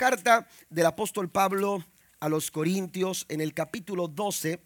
carta del apóstol Pablo a los Corintios en el capítulo 12.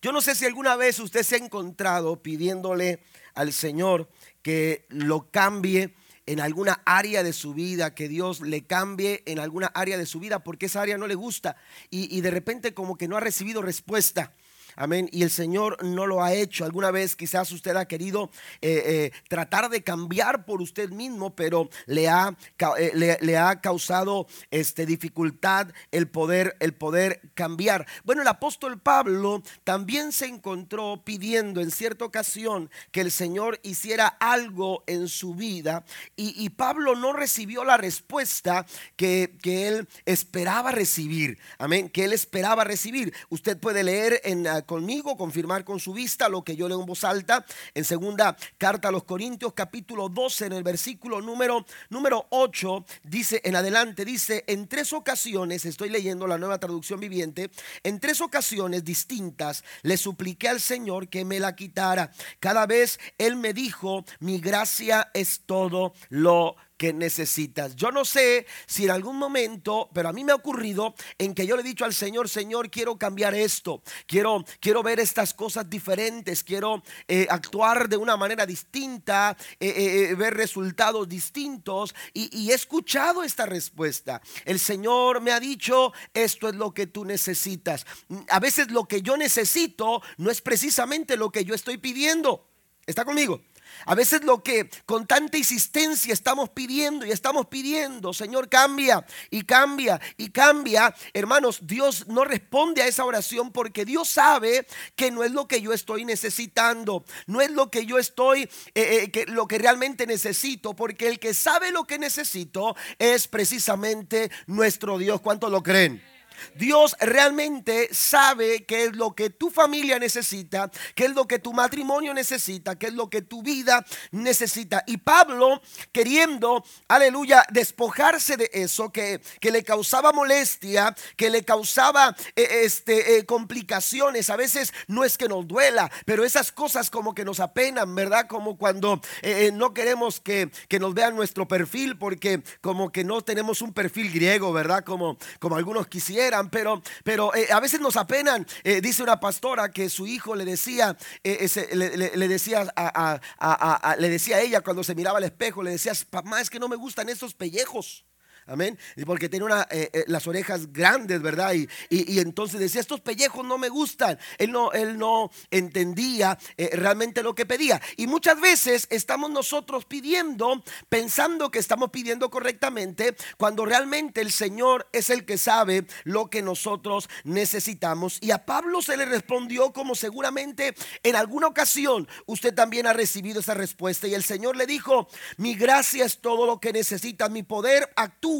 Yo no sé si alguna vez usted se ha encontrado pidiéndole al Señor que lo cambie en alguna área de su vida, que Dios le cambie en alguna área de su vida porque esa área no le gusta y, de repente como que no ha recibido respuesta. Amén. Y el Señor no lo ha hecho. Alguna vez quizás usted ha querido eh, eh, tratar de cambiar por usted mismo, pero le ha, eh, le, ha causado este, dificultad el poder, el poder cambiar. Bueno, el apóstol Pablo también se encontró pidiendo en cierta ocasión que el Señor hiciera algo en su vida y, Pablo no recibió la respuesta que, que él esperaba recibir. Amén. Que él esperaba recibir. Usted puede leer en ah, conmigo, confirmar con su vista lo que yo leo en voz alta en segunda carta a los Corintios capítulo 12 en el versículo número, número 8 dice en adelante, dice, en tres ocasiones, estoy leyendo la nueva traducción viviente, en tres ocasiones distintas le supliqué al Señor que me la quitara. Cada vez Él me dijo, mi gracia es todo lo que necesitas. Yo no sé si en algún momento, pero a mí me ha ocurrido en que yo le he dicho al Señor, Señor, quiero cambiar esto, quiero, quiero ver estas cosas diferentes, quiero eh, actuar de una manera distinta, eh, eh, ver resultados distintos y, y he escuchado esta respuesta. El Señor me ha dicho, esto es lo que tú necesitas. A veces lo que yo necesito no es precisamente lo que yo estoy pidiendo. ¿Está conmigo? A veces lo que con tanta insistencia estamos pidiendo y estamos pidiendo, Señor, cambia y cambia y cambia. Hermanos, Dios no responde a esa oración porque Dios sabe que no es lo que yo estoy necesitando, no es lo que yo estoy, eh, eh, que, lo que realmente necesito, porque el que sabe lo que necesito es precisamente nuestro Dios. ¿Cuánto lo creen? Dios realmente sabe qué es lo que tu familia necesita, qué es lo que tu matrimonio necesita, qué es lo que tu vida necesita. Y Pablo, queriendo, aleluya, despojarse de eso que, que le causaba molestia, que le causaba eh, este, eh, complicaciones, a veces no es que nos duela, pero esas cosas como que nos apenan, ¿verdad? Como cuando eh, no queremos que, que, nos vean nuestro perfil porque como que no tenemos un perfil griego, ¿verdad? Como, como algunos quisieran pero, pero eh, a veces nos apenan. Eh, dice una pastora que su hijo le decía, eh, le, decía a, le decía ella cuando se miraba al espejo, le decía, mamá, es que no me gustan esos pellejos. Amén. Porque tiene una, eh, eh, las orejas grandes, ¿verdad? Y, y, entonces decía, estos pellejos no me gustan. Él no, él no entendía eh, realmente lo que pedía. Y muchas veces estamos nosotros pidiendo, pensando que estamos pidiendo correctamente, cuando realmente el Señor es el que sabe lo que nosotros necesitamos. Y a Pablo se le respondió como seguramente en alguna ocasión usted también ha recibido esa respuesta. Y el Señor le dijo, mi gracia es todo lo que necesita, mi poder actúa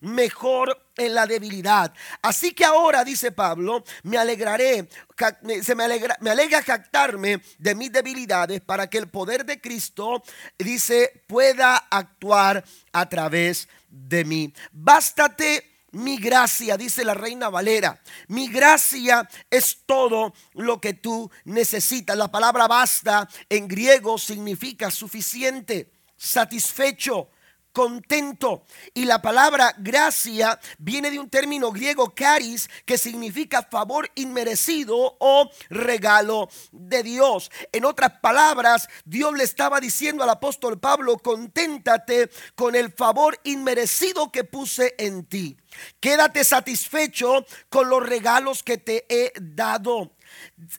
mejor en la debilidad. Así que ahora, dice Pablo, me alegraré, se me alegra, me alegra jactarme de mis debilidades para que el poder de Cristo, dice, pueda actuar a través de mí. Bástate mi gracia, dice la reina Valera, mi gracia es todo lo que tú necesitas. La palabra basta en griego significa suficiente, satisfecho, contento. Y la palabra gracia viene de un término griego caris que significa favor inmerecido o regalo de Dios. En otras palabras, Dios le estaba diciendo al apóstol Pablo, conténtate con el favor inmerecido que puse en ti. Quédate satisfecho con los regalos que te he dado.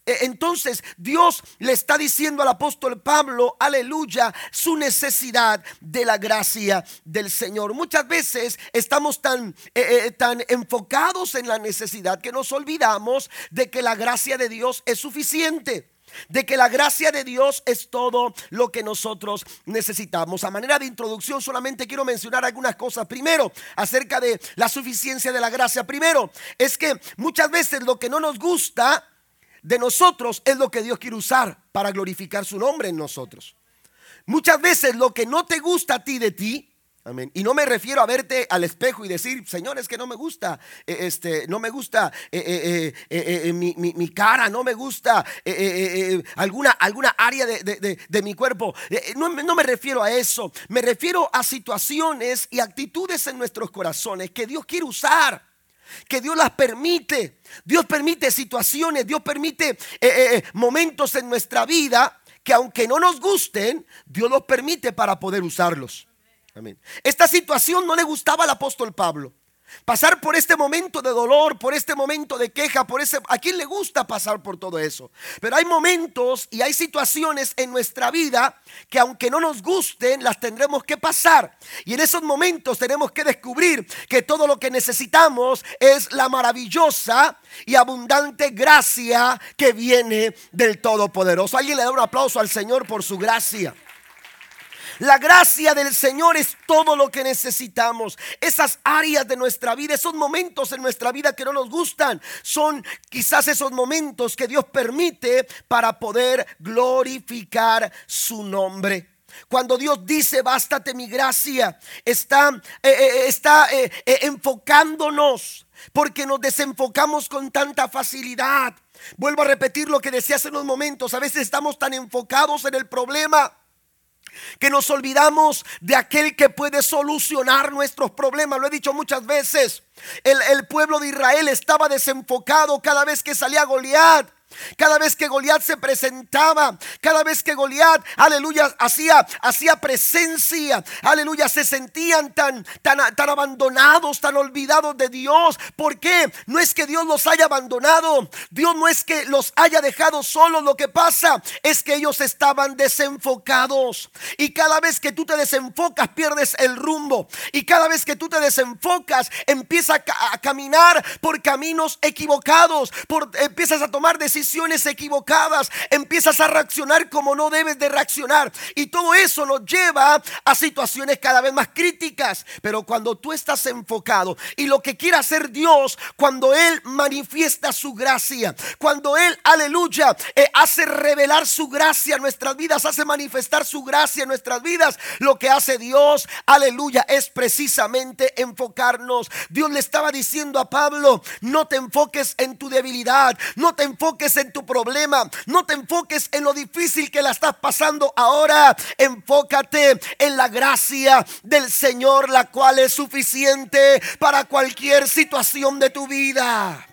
E, entonces Dios le está diciendo al apóstol Pablo, aleluya, su necesidad de la gracia del Señor. Muchas veces estamos tan, eh, eh, tan enfocados en la necesidad que nos olvidamos de que la gracia de Dios es suficiente de que la gracia de Dios es todo lo que nosotros necesitamos. A manera de introducción solamente quiero mencionar algunas cosas. Primero, acerca de la suficiencia de la gracia. Primero, es que muchas veces lo que no nos gusta de nosotros es lo que Dios quiere usar para glorificar su nombre en nosotros. Muchas veces lo que no te gusta a ti de ti, Amén. Y no me refiero a verte al espejo y decir, Señor, es que no me gusta, eh, este, no me gusta eh, eh, mi, cara, no me gusta alguna, alguna área de, mi cuerpo. No, no me refiero a eso, me refiero a situaciones y actitudes en nuestros corazones que Dios quiere usar que Dios las permite. Dios permite situaciones, Dios permite momentos en nuestra vida que aunque no nos gusten, Dios los permite para poder usarlos. Esta situación no le gustaba al apóstol Pablo. Pasar por este momento de dolor, por este momento de queja, por ese a quién le gusta pasar por todo eso. Pero hay momentos y hay situaciones en nuestra vida que aunque no nos gusten, las tendremos que pasar. Y en esos momentos tenemos que descubrir que todo lo que necesitamos es la maravillosa y abundante gracia que viene del Todopoderoso. Alguien le da un aplauso al Señor por su gracia. La gracia del Señor es todo lo que necesitamos. Esas áreas de nuestra vida, esos momentos en nuestra vida que no nos gustan, son quizás esos momentos que Dios permite para poder glorificar su nombre. Cuando Dios dice, bástate mi gracia, está, eh, eh, eh, está enfocándonos porque nos desenfocamos con tanta facilidad. Vuelvo a repetir lo que decía hace unos momentos. A veces estamos tan enfocados en el problema que nos olvidamos de aquel que puede solucionar nuestros problemas. Lo he dicho muchas veces. El, el pueblo de Israel estaba desenfocado cada vez que salía Goliat. Cada vez que Goliat se presentaba, cada vez que Goliat, aleluya, hacía, hacía presencia, aleluya, se sentían tan, tan, tan abandonados, tan olvidados de Dios. ¿Por qué? No es que Dios los haya abandonado, Dios no es que los haya dejado solos. Lo que pasa es que ellos estaban desenfocados. Y cada vez que tú te desenfocas, pierdes el rumbo. Y cada vez que tú te desenfocas, empiezas a, caminar por caminos equivocados, por, empiezas a tomar decisiones equivocadas, empiezas a reaccionar como no debes de reaccionar. Y todo eso nos lleva a situaciones cada vez más críticas. Pero cuando tú estás enfocado y lo que quiere hacer Dios, cuando Él manifiesta su gracia, cuando Él, aleluya, eh, hace revelar su gracia en nuestras vidas, hace manifestar su gracia en nuestras vidas, lo que hace Dios, aleluya, es precisamente enfocarnos. Dios le estaba diciendo a Pablo, no te enfoques en tu debilidad, no te enfoques en tu problema, no te enfoques en lo difícil que la estás pasando ahora. Enfócate en la gracia del Señor, la cual es suficiente para cualquier situación de tu vida.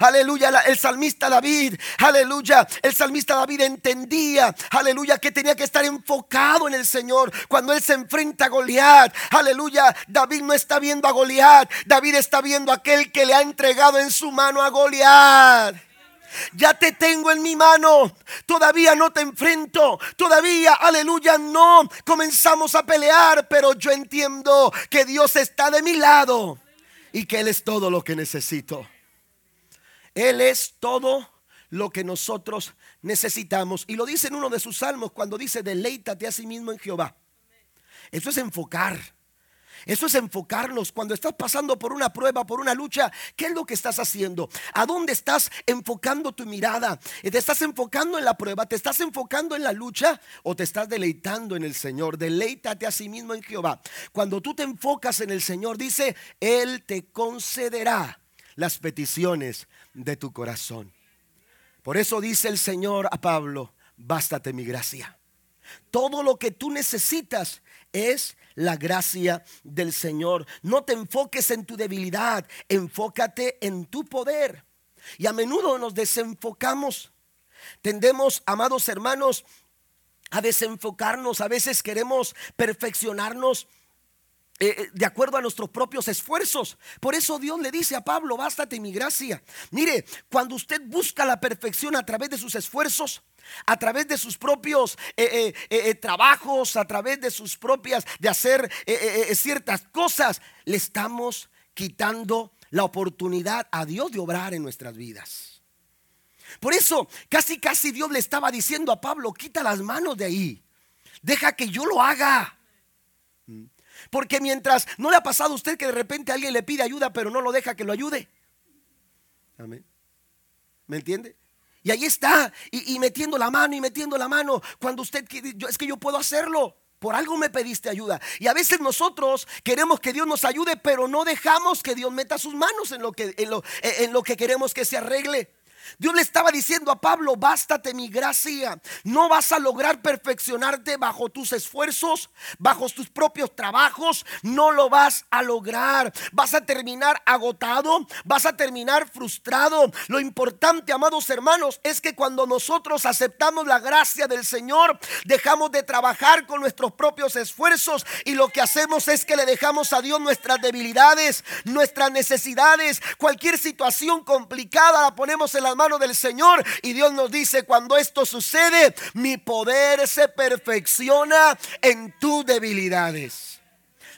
Aleluya, el salmista David, aleluya, el salmista David entendía, aleluya, que tenía que estar enfocado en el Señor cuando él se enfrenta a Goliat. Aleluya, David no está viendo a Goliat, David está viendo a aquel que le ha entregado en su mano a Goliat. Ya te tengo en mi mano. Todavía no te enfrento. Todavía, aleluya, no comenzamos a pelear. Pero yo entiendo que Dios está de mi lado y que Él es todo lo que necesito. Él es todo lo que nosotros necesitamos. Y lo dice en uno de sus salmos cuando dice, deleítate a sí mismo en Jehová. Eso es enfocar. Eso es enfocarnos cuando estás pasando por una prueba, por una lucha. ¿Qué es lo que estás haciendo? ¿A dónde estás enfocando tu mirada? ¿Te estás enfocando en la prueba? ¿Te estás enfocando en la lucha? ¿O te estás deleitando en el Señor? Deleítate a sí mismo en Jehová. Cuando tú te enfocas en el Señor, dice, Él te concederá las peticiones de tu corazón. Por eso dice el Señor a Pablo, bástate mi gracia. Todo lo que tú necesitas es la gracia del Señor. No te enfoques en tu debilidad, enfócate en tu poder. Y a menudo nos desenfocamos. Tendemos, amados hermanos, a desenfocarnos. A veces queremos perfeccionarnos eh, eh, de acuerdo a nuestros propios esfuerzos. Por eso Dios le dice a Pablo, bástate mi gracia. Mire, cuando usted busca la perfección a través de sus esfuerzos, a través de sus propios eh, trabajos, a través de sus propias, de hacer ciertas cosas, le estamos quitando la oportunidad a Dios de obrar en nuestras vidas. Por eso, casi, casi Dios le estaba diciendo a Pablo, quita las manos de ahí, deja que yo lo haga. Porque mientras no le ha pasado a usted que de repente alguien le pide ayuda, pero no lo deja que lo ayude. Amén. ¿Me entiende? Y ahí está, y, metiendo la mano y metiendo la mano, cuando usted, yo, es que yo puedo hacerlo. Por algo me pediste ayuda. Y a veces nosotros queremos que Dios nos ayude, pero no dejamos que Dios meta sus manos en lo que, en lo, en lo que queremos que se arregle. Dios le estaba diciendo a Pablo, bástate mi gracia. No vas a lograr perfeccionarte bajo tus esfuerzos, bajo tus propios trabajos. No lo vas a lograr. Vas a terminar agotado, vas a terminar frustrado. Lo importante, amados hermanos, es que cuando nosotros aceptamos la gracia del Señor, dejamos de trabajar con nuestros propios esfuerzos y lo que hacemos es que le dejamos a Dios nuestras debilidades, nuestras necesidades, cualquier situación complicada la ponemos en las mano del Señor. Y Dios nos dice, cuando esto sucede, mi poder se perfecciona en tus debilidades.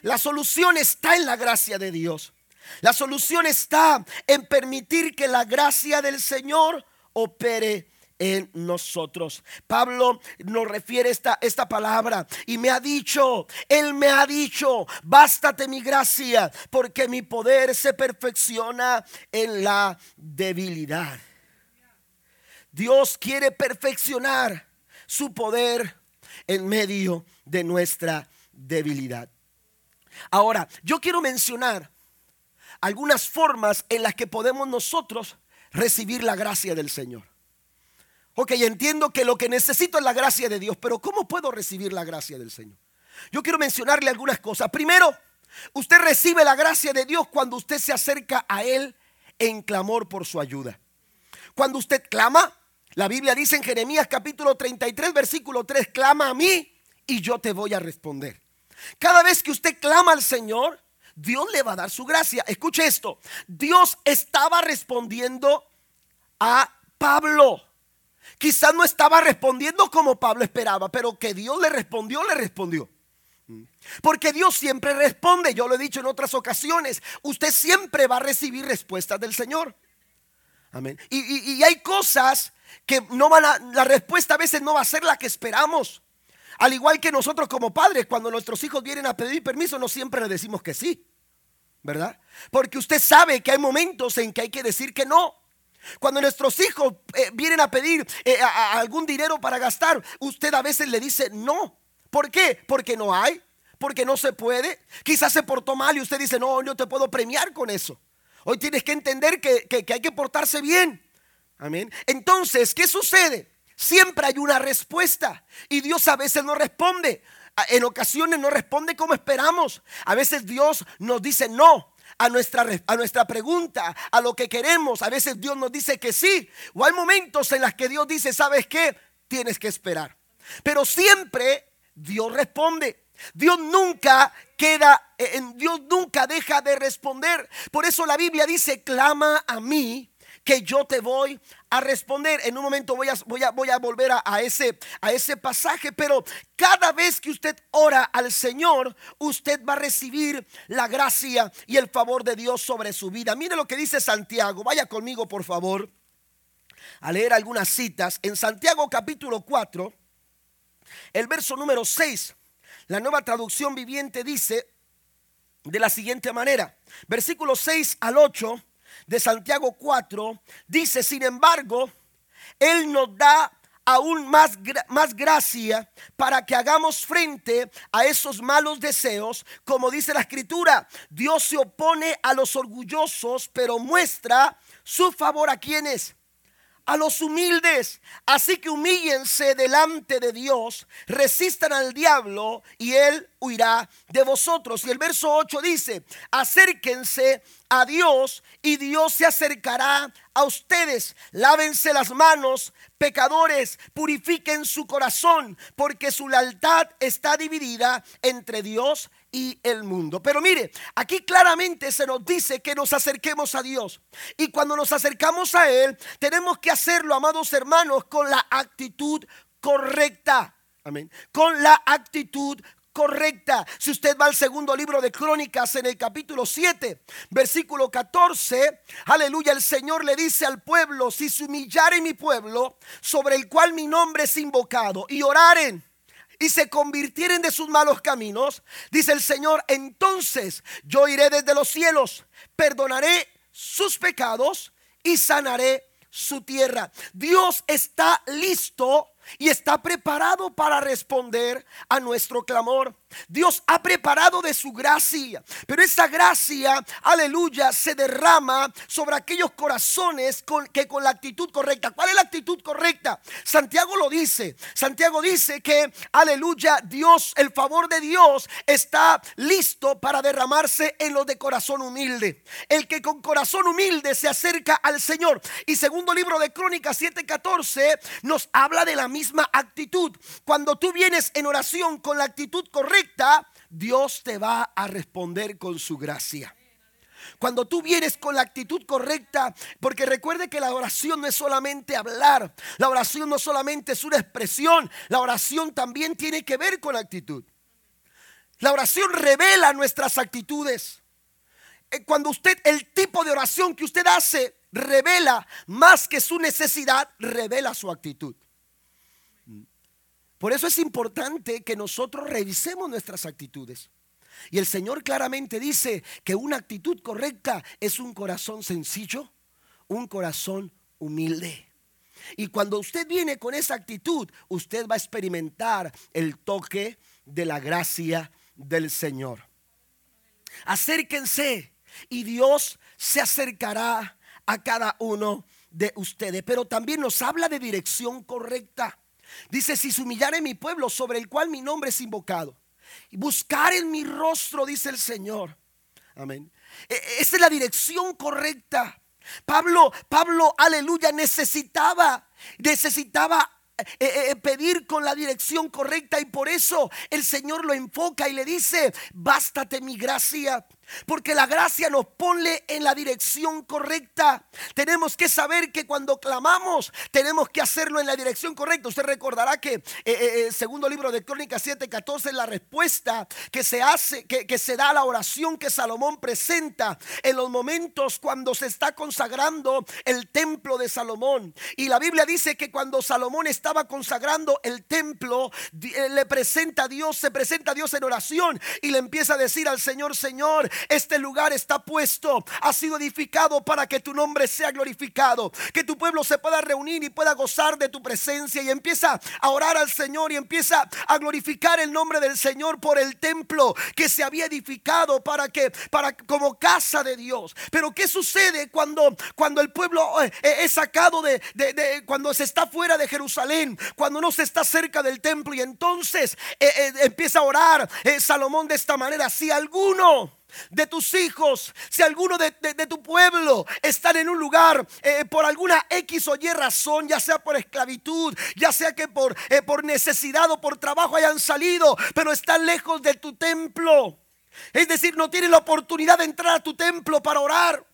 La solución está en la gracia de Dios. La solución está en permitir que la gracia del Señor opere en nosotros. Pablo nos refiere esta, esta palabra y me ha dicho, Él me ha dicho, bástate mi gracia, porque mi poder se perfecciona en la debilidad. Dios quiere perfeccionar su poder en medio de nuestra debilidad. Ahora, yo quiero mencionar algunas formas en las que podemos nosotros recibir la gracia del Señor. Ok, entiendo que lo que necesito es la gracia de Dios, pero ¿cómo puedo recibir la gracia del Señor? Yo quiero mencionarle algunas cosas. Primero, usted recibe la gracia de Dios cuando usted se acerca a Él en clamor por su ayuda. Cuando usted clama, la Biblia dice en Jeremías capítulo 33, versículo 3, clama a mí y yo te voy a responder. Cada vez que usted clama al Señor, Dios le va a dar su gracia. Escuche esto, Dios estaba respondiendo a Pablo. Quizás no estaba respondiendo como Pablo esperaba, pero que Dios le respondió, le respondió. Porque Dios siempre responde, yo lo he dicho en otras ocasiones, usted siempre va a recibir respuestas del Señor. Amén. Y, y hay cosas que no van a, la respuesta a veces no va a ser la que esperamos. Al igual que nosotros como padres, cuando nuestros hijos vienen a pedir permiso, no siempre le decimos que sí, ¿verdad? Porque usted sabe que hay momentos en que hay que decir que no. Cuando nuestros hijos eh, vienen a pedir eh, algún dinero para gastar, usted a veces le dice no. ¿Por qué? Porque no hay, porque no se puede. Quizás se portó mal y usted dice, no, no te puedo premiar con eso. Hoy tienes que entender que hay que portarse bien. Amén. Entonces, ¿qué sucede? Siempre hay una respuesta y Dios a veces no responde. En ocasiones no responde como esperamos. A veces Dios nos dice no a nuestra, a nuestra pregunta, a lo que queremos. A veces Dios nos dice que sí. O hay momentos en los que Dios dice, ¿sabes qué? Tienes que esperar. Pero siempre Dios responde. Dios nunca queda, Dios nunca deja de responder. Por eso la Biblia dice, clama a mí que yo te voy a responder. En un momento voy a, volver a, ese, a ese pasaje, pero cada vez que usted ora al Señor, usted va a recibir la gracia y el favor de Dios sobre su vida. Mire lo que dice Santiago. Vaya conmigo, por favor, a leer algunas citas. En Santiago capítulo 4, el verso número 6, la nueva traducción viviente dice de la siguiente manera, versículo 6 al 8 de Santiago 4 dice, sin embargo, Él nos da aún más, más gracia para que hagamos frente a esos malos deseos, como dice la escritura, Dios se opone a los orgullosos, pero muestra su favor a quienes a los humildes. Así que humíllense delante de Dios, resistan al diablo y él huirá de vosotros. Y el verso 8 dice, acérquense a Dios y Dios se acercará a ustedes. Lávense las manos, pecadores, purifiquen su corazón, porque su lealtad está dividida entre Dios y el mundo. Pero mire, aquí claramente se nos dice que nos acerquemos a Dios. Y cuando nos acercamos a Él, tenemos que hacerlo, amados hermanos, con la actitud correcta. Amén. Con la actitud correcta. Si usted va al segundo libro de Crónicas en el capítulo 7, versículo 14, aleluya, el Señor le dice al pueblo, si se humillare mi pueblo, sobre el cual mi nombre es invocado, y oraren y se convirtieren de sus malos caminos, dice el Señor, entonces yo iré desde los cielos, perdonaré sus pecados y sanaré su tierra. Dios está listo y está preparado para responder a nuestro clamor. Dios ha preparado de su gracia, pero esa gracia, aleluya, se derrama sobre aquellos corazones que con la actitud correcta. ¿Cuál es la actitud correcta? Santiago lo dice. Santiago dice que, aleluya, Dios, el favor de Dios está listo para derramarse en los de corazón humilde. El que con corazón humilde se acerca al Señor. Y segundo libro de Crónicas 7:14 nos habla de la misma actitud. Cuando tú vienes en oración con la actitud correcta, Dios te va a responder con su gracia. Cuando tú vienes con la actitud correcta, porque recuerde que la oración no es solamente hablar, la oración no solamente es una expresión, la oración también tiene que ver con actitud. La oración revela nuestras actitudes. Eh, cuando usted, el tipo de oración que usted hace, revela más que su necesidad, revela su actitud. Por eso es importante que nosotros revisemos nuestras actitudes. Y el Señor claramente dice que una actitud correcta es un corazón sencillo, un corazón humilde. Y cuando usted viene con esa actitud, usted va a experimentar el toque de la gracia del Señor. Acérquense y Dios se acercará a cada uno de ustedes. Pero también nos habla de dirección correcta. Dice, si se humillare mi pueblo sobre el cual mi nombre es invocado, y buscar en mi rostro, dice el Señor. Amén. E, e, esa es la dirección correcta. Pablo, Pablo, aleluya, necesitaba, necesitaba eh, eh, pedir con la dirección correcta y por eso el Señor lo enfoca y le dice, bástate mi gracia. Porque la gracia nos pone en la dirección correcta. Tenemos que saber que cuando clamamos, tenemos que hacerlo en la dirección correcta. Usted recordará que eh, eh, eh segundo libro de Crónicas 7:14 la respuesta que se hace, que, que se da a la oración que Salomón presenta en los momentos cuando se está consagrando el templo de Salomón. Y la Biblia dice que cuando Salomón estaba consagrando el templo, eh, le presenta a Dios, se presenta a Dios en oración y le empieza a decir al Señor, Señor, este lugar está puesto, ha sido edificado para que tu nombre sea glorificado, que tu pueblo se pueda reunir y pueda gozar de tu presencia y empieza a orar al Señor y empieza a glorificar el nombre del Señor por el templo que se había edificado para que para como casa de Dios. Pero qué sucede cuando cuando el pueblo eh, eh, es sacado de, cuando se está fuera de Jerusalén, cuando no se está cerca del templo y entonces eh, empieza a orar Salomón de esta manera, si alguno de tus hijos, si alguno de, tu pueblo están en un lugar eh, por alguna X o Y razón, ya sea por esclavitud, ya sea que por, eh, por necesidad o por trabajo hayan salido, pero están lejos de tu templo. Es decir, no tienen la oportunidad de entrar a tu templo para orar.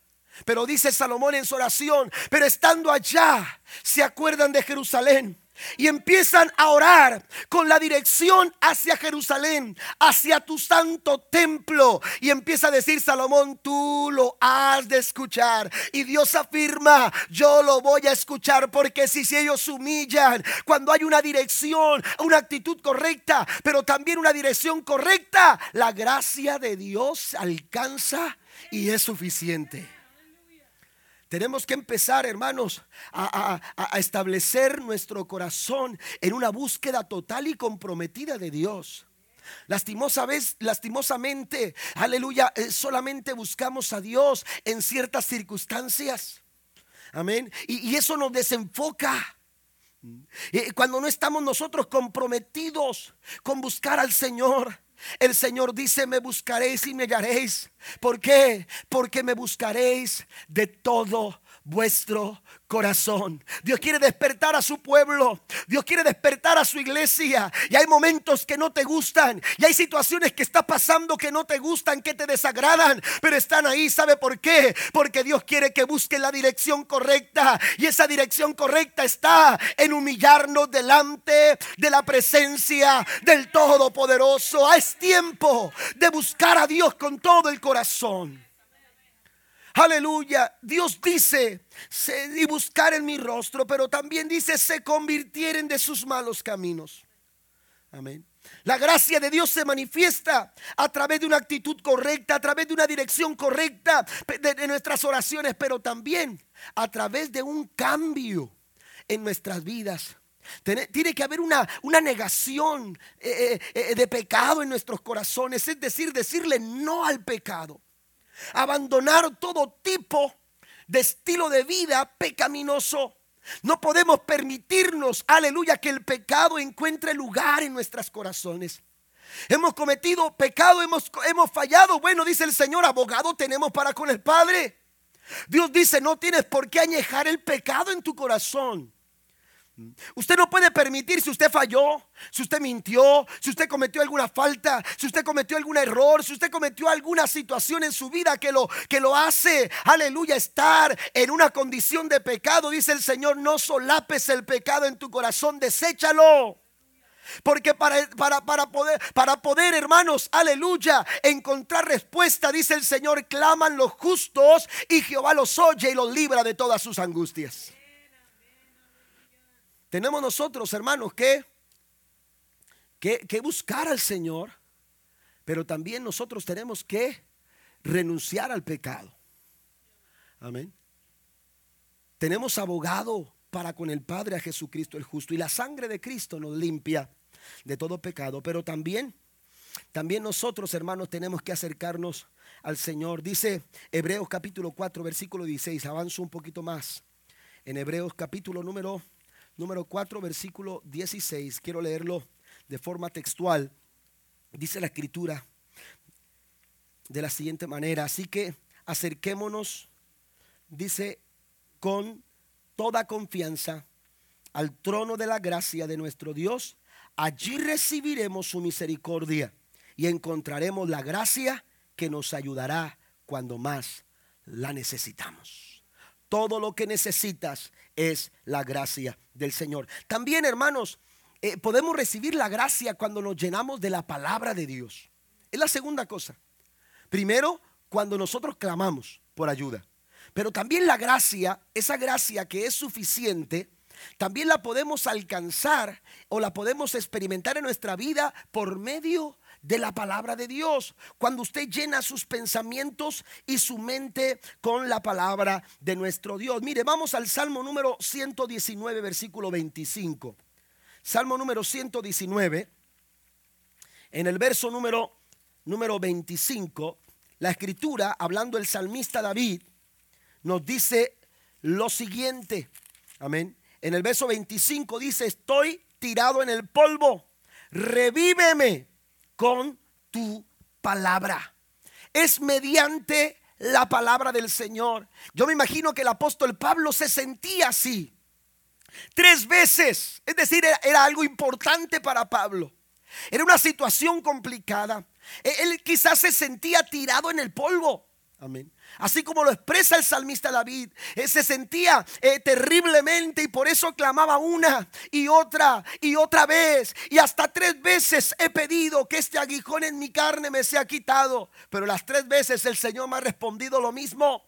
Pero dice Salomón en su oración, pero estando allá, se acuerdan de Jerusalén y empiezan a orar con la dirección hacia Jerusalén, hacia tu santo templo. Y empieza a decir Salomón, tú lo has de escuchar. Y Dios afirma, yo lo voy a escuchar porque si, ellos humillan, cuando hay una dirección, una actitud correcta, pero también una dirección correcta, la gracia de Dios alcanza y es suficiente. Tenemos que empezar, hermanos, a, establecer nuestro corazón en una búsqueda total y comprometida de Dios. Vez, lastimosamente, aleluya, eh, solamente buscamos a Dios en ciertas circunstancias. Amén. Y, eso nos desenfoca. Eh, cuando no estamos nosotros comprometidos con buscar al Señor. El Señor dice, me buscaréis y me hallaréis. ¿Por qué? Porque me buscaréis de todo vuestro corazón. Dios quiere despertar a su pueblo. Dios quiere despertar a su iglesia. Y hay momentos que no te gustan. Y hay situaciones que está pasando que no te gustan, que te desagradan. Pero están ahí. ¿Sabe por qué? Porque Dios quiere que busque la dirección correcta. Y esa dirección correcta está en humillarnos delante de la presencia del Todopoderoso. Es tiempo de buscar a Dios con todo el corazón. Aleluya. Dios dice, y buscar en mi rostro, pero también dice, se convirtieren de sus malos caminos. Amén. La gracia de Dios se manifiesta a través de una actitud correcta, a través de una dirección correcta de, nuestras oraciones, pero también a través de un cambio en nuestras vidas. Tiene que haber una, una negación eh, eh, eh, de pecado en nuestros corazones, es decir, decirle no al pecado. Abandonar todo tipo de estilo de vida pecaminoso. No podemos permitirnos, aleluya, que el pecado encuentre lugar en nuestros corazones. Hemos cometido pecado, hemos, hemos fallado. Bueno, dice el Señor, abogado tenemos para con el Padre. Dios dice, no tienes por qué añejar el pecado en tu corazón. Usted no puede permitir si usted falló, si usted mintió, si usted cometió alguna falta, si usted cometió algún error, si usted cometió alguna situación en su vida que lo, que lo hace, aleluya, estar en una condición de pecado. Dice el Señor, no solapes el pecado en tu corazón, deséchalo. Porque para, para, para, poder, para poder, hermanos, aleluya, encontrar respuesta, dice el Señor, claman los justos y Jehová los oye y los libra de todas sus angustias. Tenemos nosotros, hermanos, que, que, buscar al Señor, pero también nosotros tenemos que renunciar al pecado. Amén. Tenemos abogado para con el Padre a Jesucristo el justo y la sangre de Cristo nos limpia de todo pecado, pero también también nosotros, hermanos, tenemos que acercarnos al Señor. Dice Hebreos capítulo 4, versículo 16. Avanzo un poquito más. En Hebreos capítulo número número 4, versículo 16. Quiero leerlo de forma textual. Dice la escritura de la siguiente manera. Así que acerquémonos, dice, con toda confianza al trono de la gracia de nuestro Dios. Allí recibiremos su misericordia y encontraremos la gracia que nos ayudará cuando más la necesitamos. Todo lo que necesitas es la gracia del Señor. También, hermanos, eh, podemos recibir la gracia cuando nos llenamos de la palabra de Dios. Es la segunda cosa. Primero, cuando nosotros clamamos por ayuda. Pero también la gracia, esa gracia que es suficiente, también la podemos alcanzar o la podemos experimentar en nuestra vida por medio de la palabra de Dios. Cuando usted llena sus pensamientos y su mente con la palabra de nuestro Dios. Mire, vamos al Salmo número 119, versículo 25. Salmo número 119, en el verso número, número 25, la escritura, hablando el salmista David, nos dice lo siguiente. Amén. En el verso 25 dice, estoy tirado en el polvo, revíveme con tu palabra. Es mediante la palabra del Señor. Yo me imagino que el apóstol Pablo se sentía así. Tres veces. Es decir, era, algo importante para Pablo. Era una situación complicada. E, él quizás se sentía tirado en el polvo. Amén. Así como lo expresa el salmista David, eh, se sentía eh, terriblemente y por eso clamaba una y otra y otra vez. Y hasta tres veces he pedido que este aguijón en mi carne me sea quitado. Pero las tres veces el Señor me ha respondido lo mismo.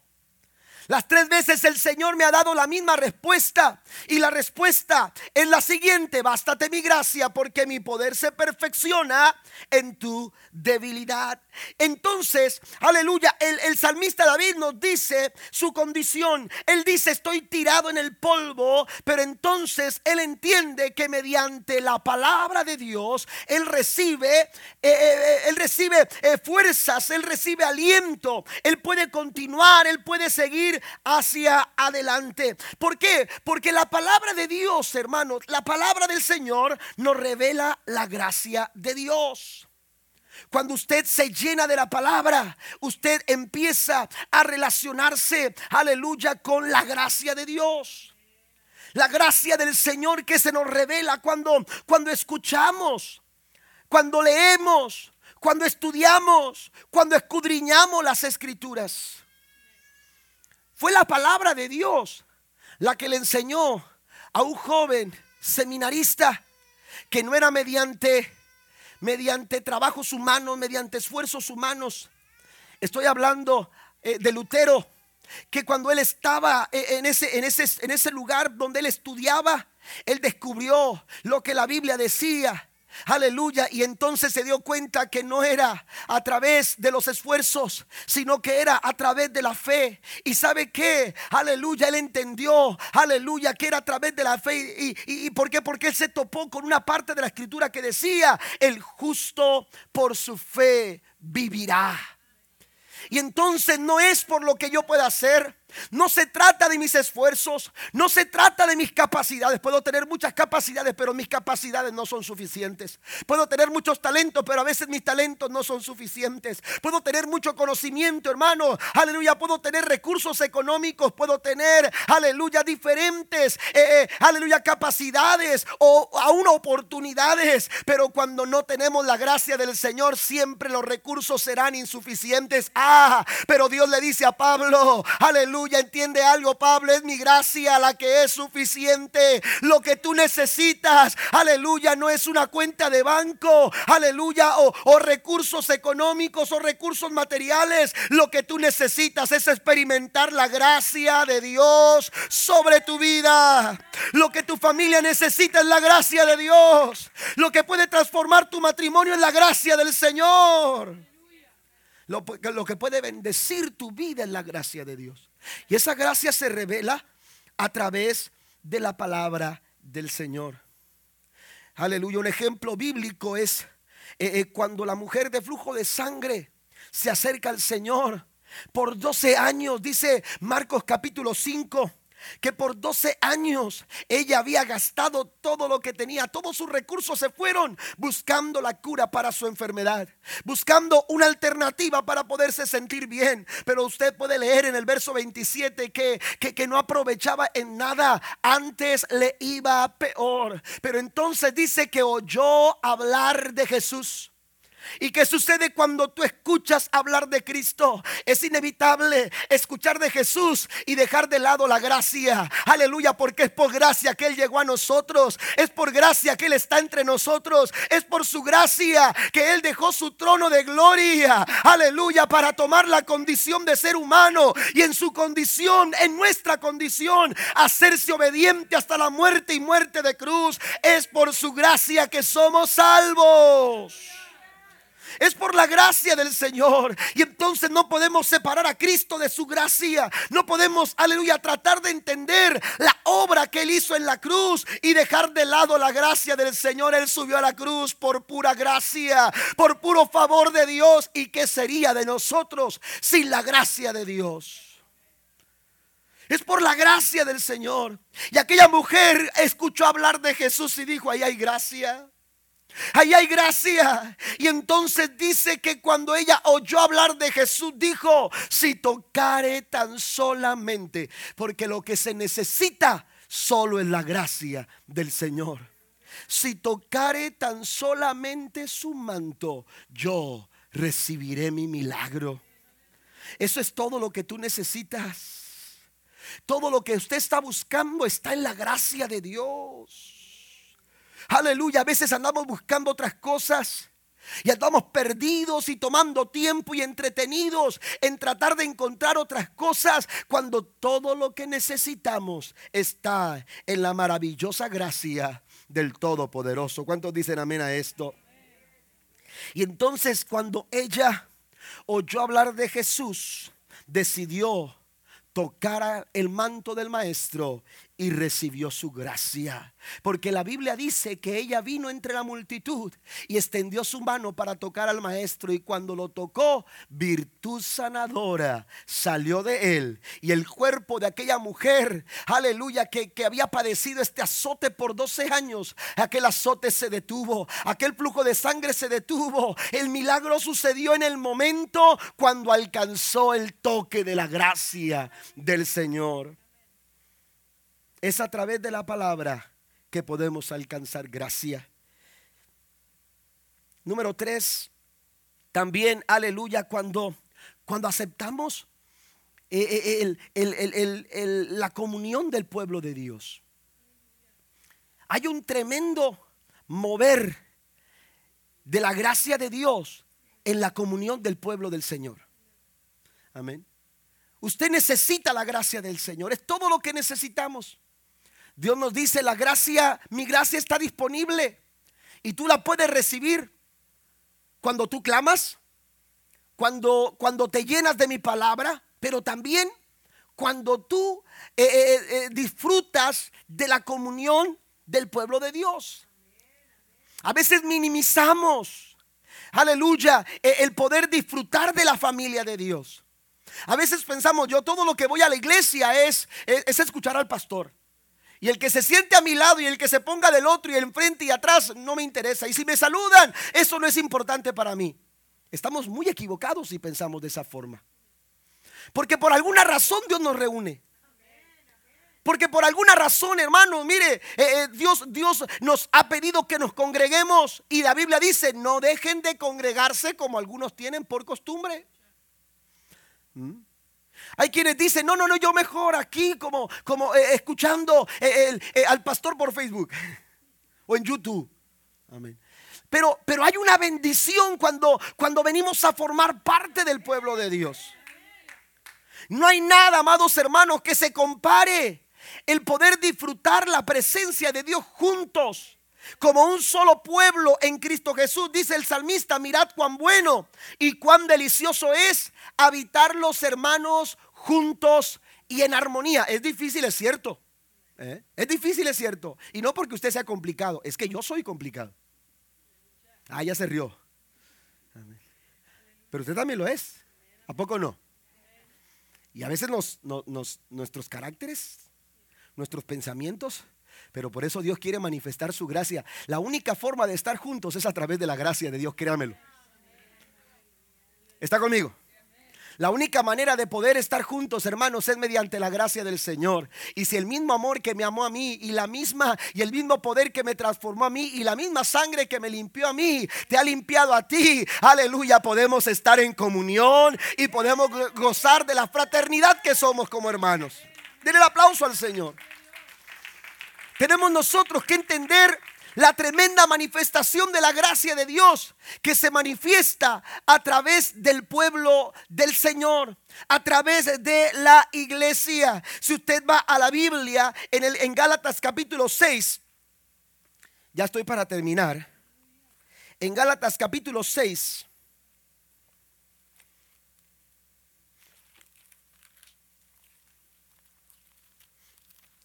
Las tres veces el Señor me ha dado la misma respuesta. Y la respuesta es la siguiente. Bástate mi gracia porque mi poder se perfecciona en tu debilidad. Entonces, aleluya, el, salmista David nos dice su condición. Él dice, estoy tirado en el polvo, pero entonces él entiende que mediante la palabra de Dios, él recibe, eh, eh, eh, él recibe fuerzas, él recibe aliento, él puede continuar, él puede seguir hacia adelante. ¿Por qué? Porque la palabra de Dios, hermanos, la palabra del Señor nos revela la gracia de Dios. Cuando usted se llena de la palabra, usted empieza a relacionarse, aleluya, con la gracia de Dios. La gracia del Señor que se nos revela cuando, cuando escuchamos, cuando leemos, cuando estudiamos, cuando escudriñamos las escrituras. Fue la palabra de Dios la que le enseñó a un joven seminarista que no era mediante mediante trabajos humanos, mediante esfuerzos humanos. Estoy hablando eh, de Lutero, que cuando él estaba eh, en ese, en, ese, en ese lugar donde él estudiaba, él descubrió lo que la Biblia decía Aleluya. Y entonces se dio cuenta que no era a través de los esfuerzos, sino que era a través de la fe. Y sabe que, aleluya, él entendió, aleluya, que era a través de la fe. ¿Y, y, por qué? Porque él se topó con una parte de la escritura que decía, el justo por su fe vivirá. Y entonces no es por lo que yo pueda hacer, no se trata de mis esfuerzos, no se trata de mis capacidades. Puedo tener muchas capacidades, pero mis capacidades no son suficientes. Puedo tener muchos talentos, pero a veces mis talentos no son suficientes. Puedo tener mucho conocimiento, hermano. Aleluya, puedo tener recursos económicos, puedo tener, aleluya, diferentes, eh, eh, aleluya, capacidades o aún oportunidades. Pero cuando no tenemos la gracia del Señor, siempre los recursos serán insuficientes. Ah, pero Dios le dice a Pablo, aleluya aleluya, entiende algo, Pablo, es mi gracia la que es suficiente. Lo que tú necesitas, aleluya, no es una cuenta de banco, aleluya, o, o recursos económicos o recursos materiales. Lo que tú necesitas es experimentar la gracia de Dios sobre tu vida. Lo que tu familia necesita es la gracia de Dios. Lo que puede transformar tu matrimonio es la gracia del Señor. Lo, lo, que puede bendecir tu vida es la gracia de Dios. Y esa gracia se revela a través de la palabra del Señor. Aleluya. Un ejemplo bíblico es eh, eh, cuando la mujer de flujo de sangre se acerca al Señor por 12 años, dice Marcos capítulo 5 que por 12 años ella había gastado todo lo que tenía, todos sus recursos se fueron buscando la cura para su enfermedad, buscando una alternativa para poderse sentir bien. Pero usted puede leer en el verso 27 que, que, que no aprovechaba en nada, antes le iba peor. Pero entonces dice que oyó hablar de Jesús. ¿Y qué sucede cuando tú escuchas hablar de Cristo? Es inevitable escuchar de Jesús y dejar de lado la gracia. Aleluya, porque es por gracia que Él llegó a nosotros. Es por gracia que Él está entre nosotros. Es por su gracia que Él dejó su trono de gloria. Aleluya, para tomar la condición de ser humano y en su condición, en nuestra condición, hacerse obediente hasta la muerte y muerte de cruz. Es por su gracia que somos salvos. Es por la gracia del Señor. Y entonces no podemos separar a Cristo de su gracia. No podemos, aleluya, tratar de entender la obra que Él hizo en la cruz y dejar de lado la gracia del Señor. Él subió a la cruz por pura gracia, por puro favor de Dios. ¿Y qué sería de nosotros sin la gracia de Dios? Es por la gracia del Señor. Y aquella mujer escuchó hablar de Jesús y dijo, ahí hay gracia. Ahí hay gracia. Y entonces dice que cuando ella oyó hablar de Jesús, dijo, si tocare tan solamente, porque lo que se necesita solo es la gracia del Señor. Si tocare tan solamente su manto, yo recibiré mi milagro. Eso es todo lo que tú necesitas. Todo lo que usted está buscando está en la gracia de Dios. Aleluya, a veces andamos buscando otras cosas. Y andamos perdidos y tomando tiempo y entretenidos en tratar de encontrar otras cosas cuando todo lo que necesitamos está en la maravillosa gracia del Todopoderoso. ¿Cuántos dicen amén a esto? Y entonces cuando ella oyó hablar de Jesús, decidió tocar el manto del maestro y recibió su gracia. Porque la Biblia dice que ella vino entre la multitud y extendió su mano para tocar al maestro y cuando lo tocó, virtud sanadora salió de él. Y el cuerpo de aquella mujer, aleluya, que, que había padecido este azote por 12 años, aquel azote se detuvo, aquel flujo de sangre se detuvo. El milagro sucedió en el momento cuando alcanzó el toque de la gracia del Señor. Es a través de la palabra que podemos alcanzar gracia. Número tres, también, aleluya, cuando, cuando aceptamos eh, eh, la comunión del pueblo de Dios. Hay un tremendo mover de la gracia de Dios en la comunión del pueblo del Señor. Amén. Usted necesita la gracia del Señor. Es todo lo que necesitamos. Dios nos dice, la gracia, mi gracia está disponible. Y tú la puedes recibir cuando tú clamas, cuando, cuando te llenas de mi palabra, pero también cuando tú eh, eh, eh, disfrutas de la comunión del pueblo de Dios. A veces minimizamos, aleluya, el poder disfrutar de la familia de Dios. A veces pensamos, yo todo lo que voy a la iglesia es, es, escuchar al pastor. Y el que se siente a mi lado y el que se ponga del otro y enfrente y atrás no me interesa. Y si me saludan, eso no es importante para mí. Estamos muy equivocados si pensamos de esa forma. Porque por alguna razón Dios nos reúne. Porque por alguna razón, hermano, mire, eh, eh, Dios, Dios nos ha pedido que nos congreguemos. Y la Biblia dice, no dejen de congregarse como algunos tienen por costumbre. ¿Mm? Hay quienes dicen, no, no, no, yo mejor aquí como, como eh, escuchando al pastor por Facebook o en YouTube. Amén. Pero, pero hay una bendición cuando, cuando venimos a formar parte del pueblo de Dios. No hay nada, amados hermanos, que se compare el poder disfrutar la presencia de Dios juntos. Como un solo pueblo en Cristo Jesús, dice el salmista, mirad cuán bueno y cuán delicioso es habitar los hermanos juntos y en armonía. Es difícil, es cierto. ¿eh? Es difícil, es cierto. Y no porque usted sea complicado, es que yo soy complicado. Ah, ya se rió. Pero usted también lo es. ¿A poco no? Y a veces nuestros caracteres, nuestros pensamientos, pero por eso Dios quiere manifestar su gracia. La única forma de estar juntos es a través de la gracia de Dios, créamelo. ¿Está conmigo? La única manera de poder estar juntos, hermanos, es mediante la gracia del Señor. Y si el mismo amor que me amó a mí y la misma y el mismo poder que me transformó a mí y la misma sangre que me limpió a mí, te ha limpiado a ti, aleluya, podemos estar en comunión y podemos gozar de la fraternidad que somos como hermanos. Denle el aplauso al Señor. Tenemos nosotros que entender la tremenda manifestación de la gracia de Dios que se manifiesta a través del pueblo del Señor, a través de la iglesia. Si usted va a la Biblia en, el, Gálatas capítulo 6, ya estoy para terminar. En Gálatas capítulo 6.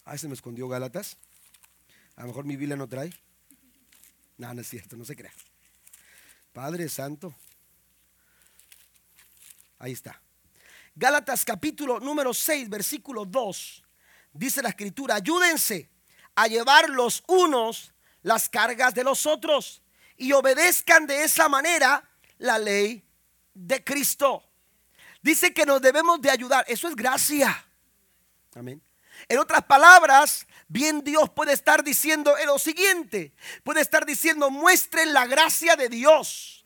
Ahí se me escondió Gálatas. A lo mejor mi Biblia no trae. No, no es cierto, no se crea. Padre Santo. Ahí está. Gálatas capítulo número 6, versículo 2. Dice la escritura, ayúdense a llevar los unos las cargas de los otros y obedezcan de esa manera la ley de Cristo. Dice que nos debemos de ayudar. Eso es gracia. Amén. En otras palabras, bien Dios puede estar diciendo lo siguiente. Puede estar diciendo, muestren la gracia de Dios.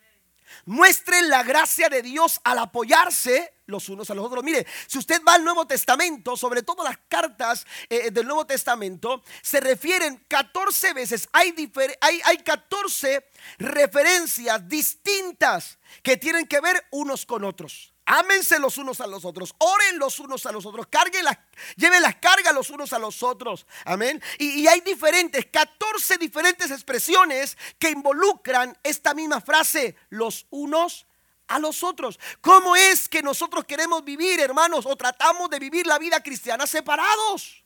Muestren la gracia de Dios al apoyarse los unos a los otros. Mire, si usted va al Nuevo Testamento, sobre todo las cartas eh, del Nuevo Testamento, se refieren 14 veces, hay, hay, hay 14 referencias distintas que tienen que ver unos con otros. Ámense los unos a los otros, oren los unos a los otros, carguen las, lleven las cargas los unos a los otros. Amén. Y, y, hay diferentes, 14 diferentes expresiones que involucran esta misma frase, los unos a los otros. ¿Cómo es que nosotros queremos vivir, hermanos, o tratamos de vivir la vida cristiana separados?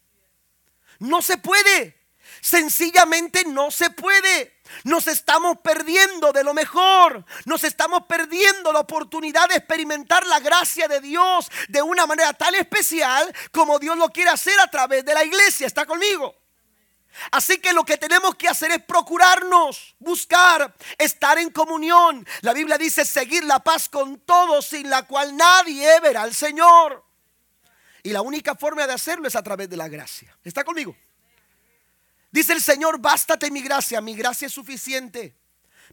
No se puede. Sencillamente no se puede. Nos estamos perdiendo de lo mejor. Nos estamos perdiendo la oportunidad de experimentar la gracia de Dios de una manera tan especial como Dios lo quiere hacer a través de la iglesia. ¿Está conmigo? Así que lo que tenemos que hacer es procurarnos, buscar, estar en comunión. La Biblia dice seguir la paz con todos, sin la cual nadie verá al Señor. Y la única forma de hacerlo es a través de la gracia. ¿Está conmigo? Dice el Señor, bástate mi gracia, mi gracia es suficiente.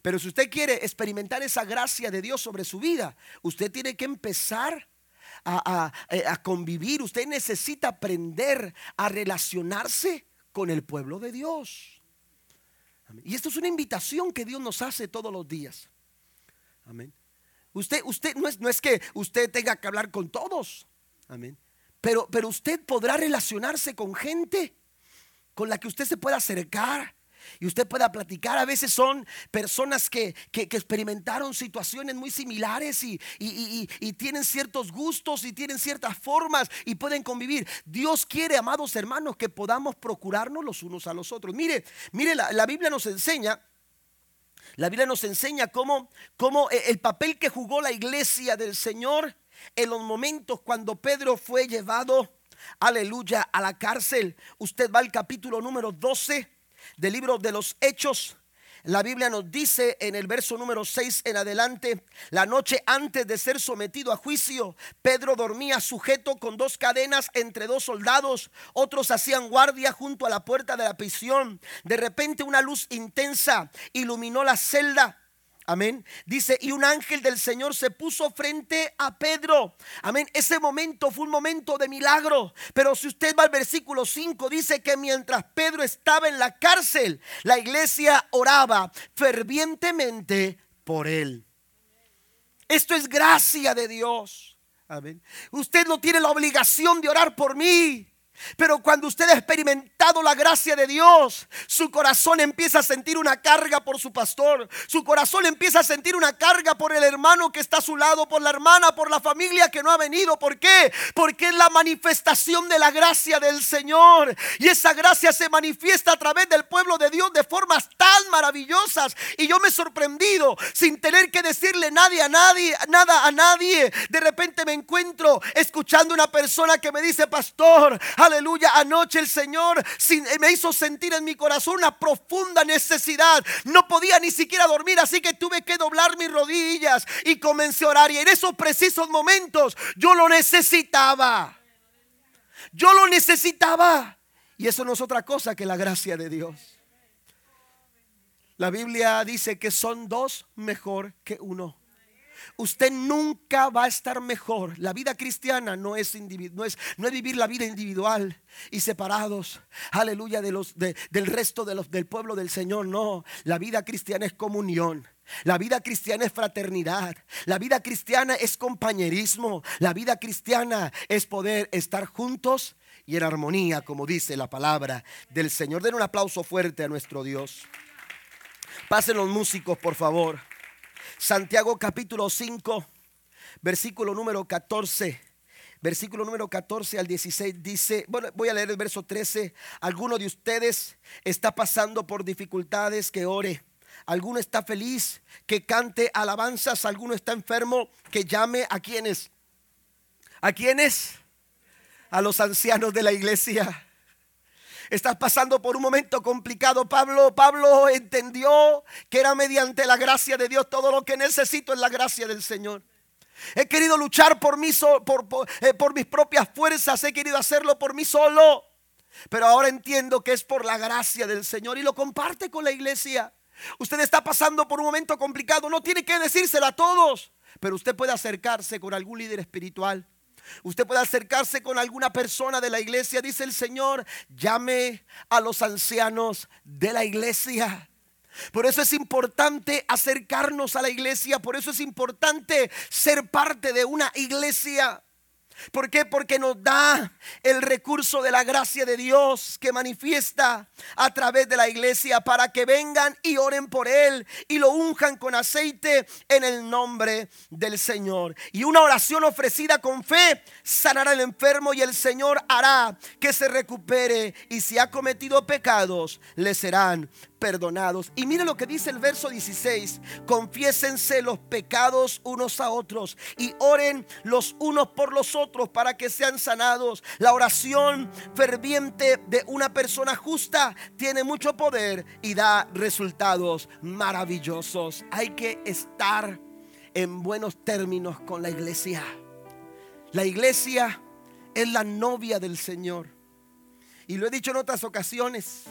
Pero si usted quiere experimentar esa gracia de Dios sobre su vida, usted tiene que empezar a, convivir, usted necesita aprender a relacionarse con el pueblo de Dios. Y esto es una invitación que Dios nos hace todos los días. Amén. Usted, usted no es, no es que usted tenga que hablar con todos. Amén. Pero, pero usted podrá relacionarse con gente con la que usted se pueda acercar y usted pueda platicar. A veces son personas que, experimentaron situaciones muy similares y, y, tienen ciertos gustos y tienen ciertas formas y pueden convivir. Dios quiere, amados hermanos, que podamos procurarnos los unos a los otros. Mire, mire, la, la Biblia nos enseña. La Biblia nos enseña cómo, cómo eh, el papel que jugó la iglesia del Señor en los momentos cuando Pedro fue llevado, aleluya, a la cárcel. Usted va al capítulo número 12 del libro de los Hechos. La Biblia nos dice en el verso número 6 en adelante, la noche antes de ser sometido a juicio, Pedro dormía sujeto con dos cadenas entre dos soldados, otros hacían guardia junto a la puerta de la prisión. De repente una luz intensa iluminó la celda Amén. Dice, y un ángel del Señor se puso frente a Pedro. Amén. Ese momento fue un momento de milagro. Pero si usted va al versículo 5, dice que mientras Pedro estaba en la cárcel, la iglesia oraba fervientemente por él. Esto es gracia de Dios. Amén. Usted no tiene la obligación de orar por mí. Pero cuando usted ha experimentado la gracia de Dios, su corazón empieza a sentir una carga por su pastor. Su corazón empieza a sentir una carga por el hermano que está a su lado, por la hermana, por la familia que no ha venido. ¿Por qué? Porque es la manifestación de la gracia del Señor. Y esa gracia se manifiesta a través del pueblo de Dios de formas tan maravillosas. Y yo me he sorprendido sin tener que decirle nadie a nadie, nada a nadie. De repente me encuentro escuchando una persona que me dice, pastor, Aleluya, anoche el Señor eh, me hizo sentir en mi corazón una profunda necesidad. No podía ni siquiera dormir, así que tuve que doblar mis rodillas y comencé a orar. Y en esos precisos momentos yo lo necesitaba. Yo lo necesitaba. Y eso no es otra cosa que la gracia de Dios. La Biblia dice que son dos mejor que uno usted nunca va a estar mejor. La vida cristiana no es, no es, no es vivir la vida individual y separados, aleluya, de los, del resto de los, del pueblo del Señor. No, la vida cristiana es comunión. La vida cristiana es fraternidad. La vida cristiana es compañerismo. La vida cristiana es poder estar juntos y en armonía, como dice la palabra del Señor. Den un aplauso fuerte a nuestro Dios. Pasen los músicos, por favor. Santiago capítulo 5, versículo número 14. Versículo número 14 al 16 dice, bueno, voy a leer el verso 13. Alguno de ustedes está pasando por dificultades, que ore. Alguno está feliz, que cante alabanzas. Alguno está enfermo, que llame a quienes. ¿A quienes? A los ancianos de la iglesia estás pasando por un momento complicado, Pablo, Pablo entendió que era mediante la gracia de Dios todo lo que necesito es la gracia del Señor. He querido luchar por, mí, por, eh, por mis propias fuerzas, he querido hacerlo por mí solo. Pero ahora entiendo que es por la gracia del Señor y lo comparte con la iglesia. Usted está pasando por un momento complicado, no tiene que decírselo a todos, pero usted puede acercarse con algún líder espiritual Usted puede acercarse con alguna persona de la iglesia, dice el Señor, llame a los ancianos de la iglesia. Por eso es importante acercarnos a la iglesia, por eso es importante ser parte de una iglesia. ¿Por qué? Porque nos da el recurso de la gracia de Dios que manifiesta a través de la iglesia para que vengan y oren por Él y lo unjan con aceite en el nombre del Señor. Y una oración ofrecida con fe sanará al enfermo y el Señor hará que se recupere y si ha cometido pecados le serán perdonados. Y mire lo que dice el verso 16. Confiésense los pecados unos a otros y oren los unos por los otros para que sean sanados. La oración ferviente de una persona justa tiene mucho poder y da resultados maravillosos. Hay que estar en buenos términos con la iglesia. La iglesia es la novia del Señor. Y lo he dicho en otras ocasiones.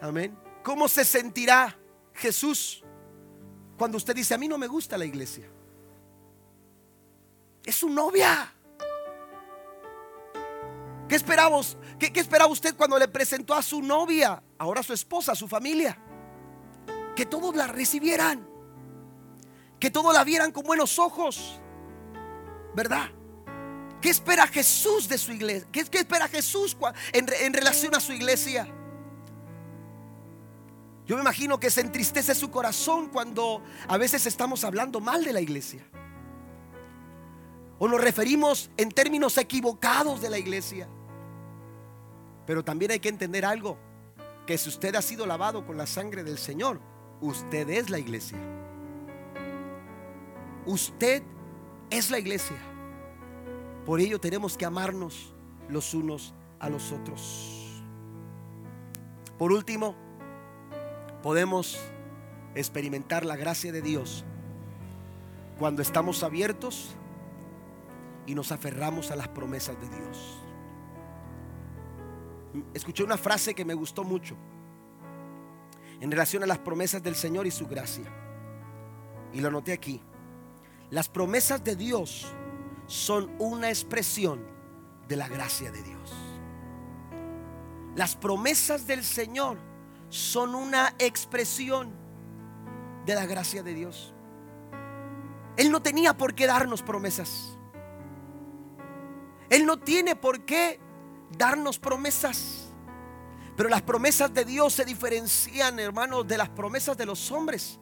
Amén. ¿Cómo se sentirá Jesús cuando usted dice, a mí no me gusta la iglesia? Es su novia. ¿Qué esperaba, qué, esperaba usted cuando le presentó a su novia, ahora su esposa, a su familia? Que todos la recibieran, que todos la vieran con buenos ojos, ¿verdad? ¿Qué espera Jesús de su iglesia? ¿Qué, espera Jesús en relación a su iglesia? Yo me imagino que se entristece su corazón cuando a veces estamos hablando mal de la iglesia. O nos referimos en términos equivocados de la iglesia. Pero también hay que entender algo, que si usted ha sido lavado con la sangre del Señor, usted es la iglesia. Usted es la iglesia. Por ello tenemos que amarnos los unos a los otros. Por último, podemos experimentar la gracia de Dios cuando estamos abiertos y nos aferramos a las promesas de Dios. Escuché una frase que me gustó mucho en relación a las promesas del Señor y su gracia. Y lo anoté aquí. Las promesas de Dios son una expresión de la gracia de Dios. Las promesas del Señor son una expresión de la gracia de Dios. Él no tenía por qué darnos promesas. Él no tiene por qué darnos promesas. Pero las promesas de Dios se diferencian, hermanos, de las promesas de los hombres.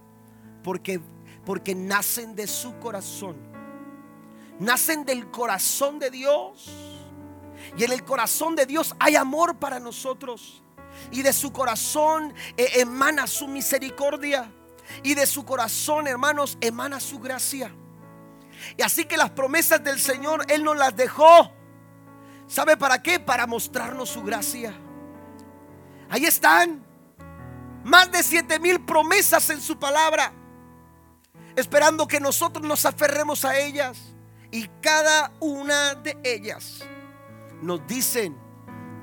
Porque, porque nacen de su corazón. Nacen del corazón de Dios. Y en el corazón de Dios hay amor para nosotros y de su corazón eh, emana su misericordia. Y de su corazón, hermanos, emana su gracia. Y así que las promesas del Señor, Él nos las dejó. ¿Sabe para qué? Para mostrarnos su gracia. Ahí están. Más de siete mil promesas en su palabra. Esperando que nosotros nos aferremos a ellas. Y cada una de ellas nos dicen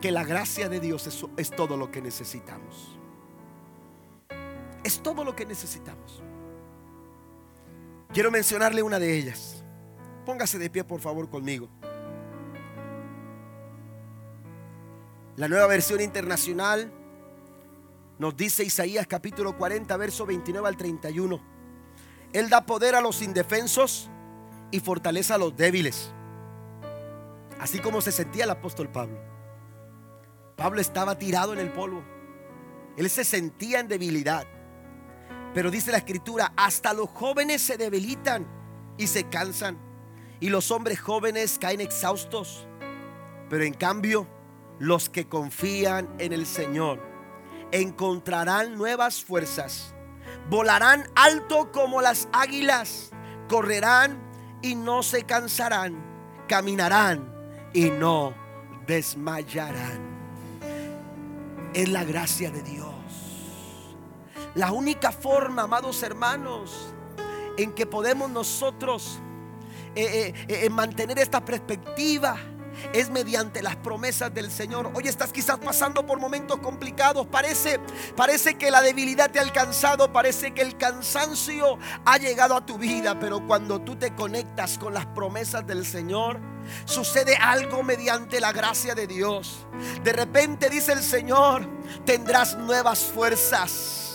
que la gracia de Dios es, es todo lo que necesitamos. Es todo lo que necesitamos. Quiero mencionarle una de ellas. Póngase de pie, por favor, conmigo. La nueva versión internacional nos dice Isaías capítulo 40, verso 29 al 31. Él da poder a los indefensos y fortaleza a los débiles. Así como se sentía el apóstol Pablo. Pablo estaba tirado en el polvo. Él se sentía en debilidad. Pero dice la escritura, hasta los jóvenes se debilitan y se cansan. Y los hombres jóvenes caen exhaustos. Pero en cambio, los que confían en el Señor encontrarán nuevas fuerzas. Volarán alto como las águilas. Correrán y no se cansarán. Caminarán y no desmayarán es la gracia de Dios. La única forma, amados hermanos, en que podemos nosotros eh, eh, eh, mantener esta perspectiva es mediante las promesas del Señor. Hoy estás quizás pasando por momentos complicados. Parece, parece que la debilidad te ha alcanzado, parece que el cansancio ha llegado a tu vida, pero cuando tú te conectas con las promesas del Señor, sucede algo mediante la gracia de Dios. De repente dice el Señor, tendrás nuevas fuerzas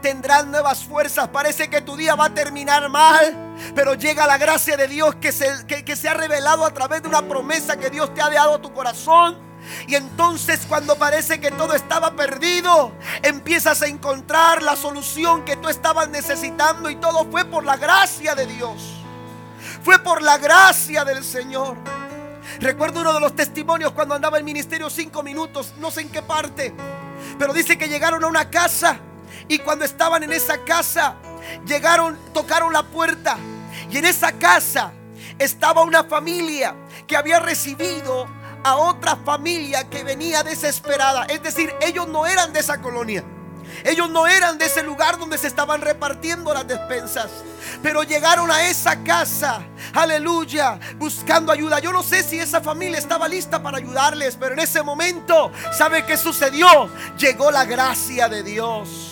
tendrás nuevas fuerzas. Parece que tu día va a terminar mal, pero llega la gracia de Dios que se, que, se ha revelado a través de una promesa que Dios te ha dado a tu corazón. Y entonces cuando parece que todo estaba perdido, empiezas a encontrar la solución que tú estabas necesitando y todo fue por la gracia de Dios. Fue por la gracia del Señor. Recuerdo uno de los testimonios cuando andaba el ministerio cinco minutos, no sé en qué parte, pero dice que llegaron a una casa y cuando estaban en esa casa, llegaron, tocaron la puerta. Y en esa casa estaba una familia que había recibido a otra familia que venía desesperada. Es decir, ellos no eran de esa colonia. Ellos no eran de ese lugar donde se estaban repartiendo las despensas. Pero llegaron a esa casa, aleluya, buscando ayuda. Yo no sé si esa familia estaba lista para ayudarles, pero en ese momento, ¿sabe qué sucedió? Llegó la gracia de Dios.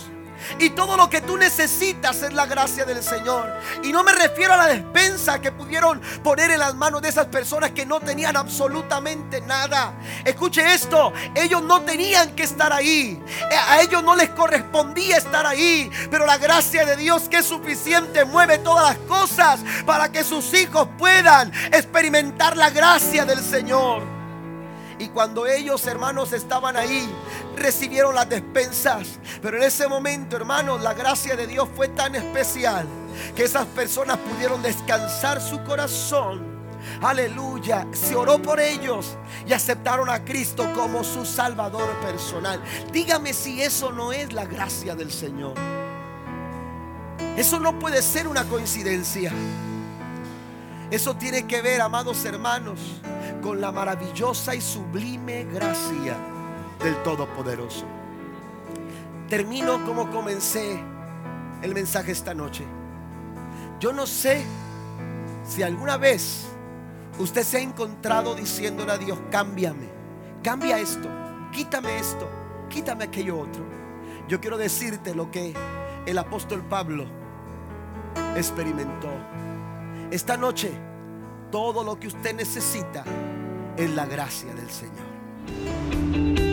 Y todo lo que tú necesitas es la gracia del Señor. Y no me refiero a la despensa que pudieron poner en las manos de esas personas que no tenían absolutamente nada. Escuche esto, ellos no tenían que estar ahí. A ellos no les correspondía estar ahí. Pero la gracia de Dios que es suficiente mueve todas las cosas para que sus hijos puedan experimentar la gracia del Señor. Y cuando ellos, hermanos, estaban ahí, recibieron las despensas. Pero en ese momento, hermanos, la gracia de Dios fue tan especial que esas personas pudieron descansar su corazón. Aleluya. Se oró por ellos y aceptaron a Cristo como su Salvador personal. Dígame si eso no es la gracia del Señor. Eso no puede ser una coincidencia. Eso tiene que ver, amados hermanos, con la maravillosa y sublime gracia del Todopoderoso. Termino como comencé el mensaje esta noche. Yo no sé si alguna vez usted se ha encontrado diciéndole a Dios, cámbiame, cambia esto, quítame esto, quítame aquello otro. Yo quiero decirte lo que el apóstol Pablo experimentó. Esta noche, todo lo que usted necesita es la gracia del Señor.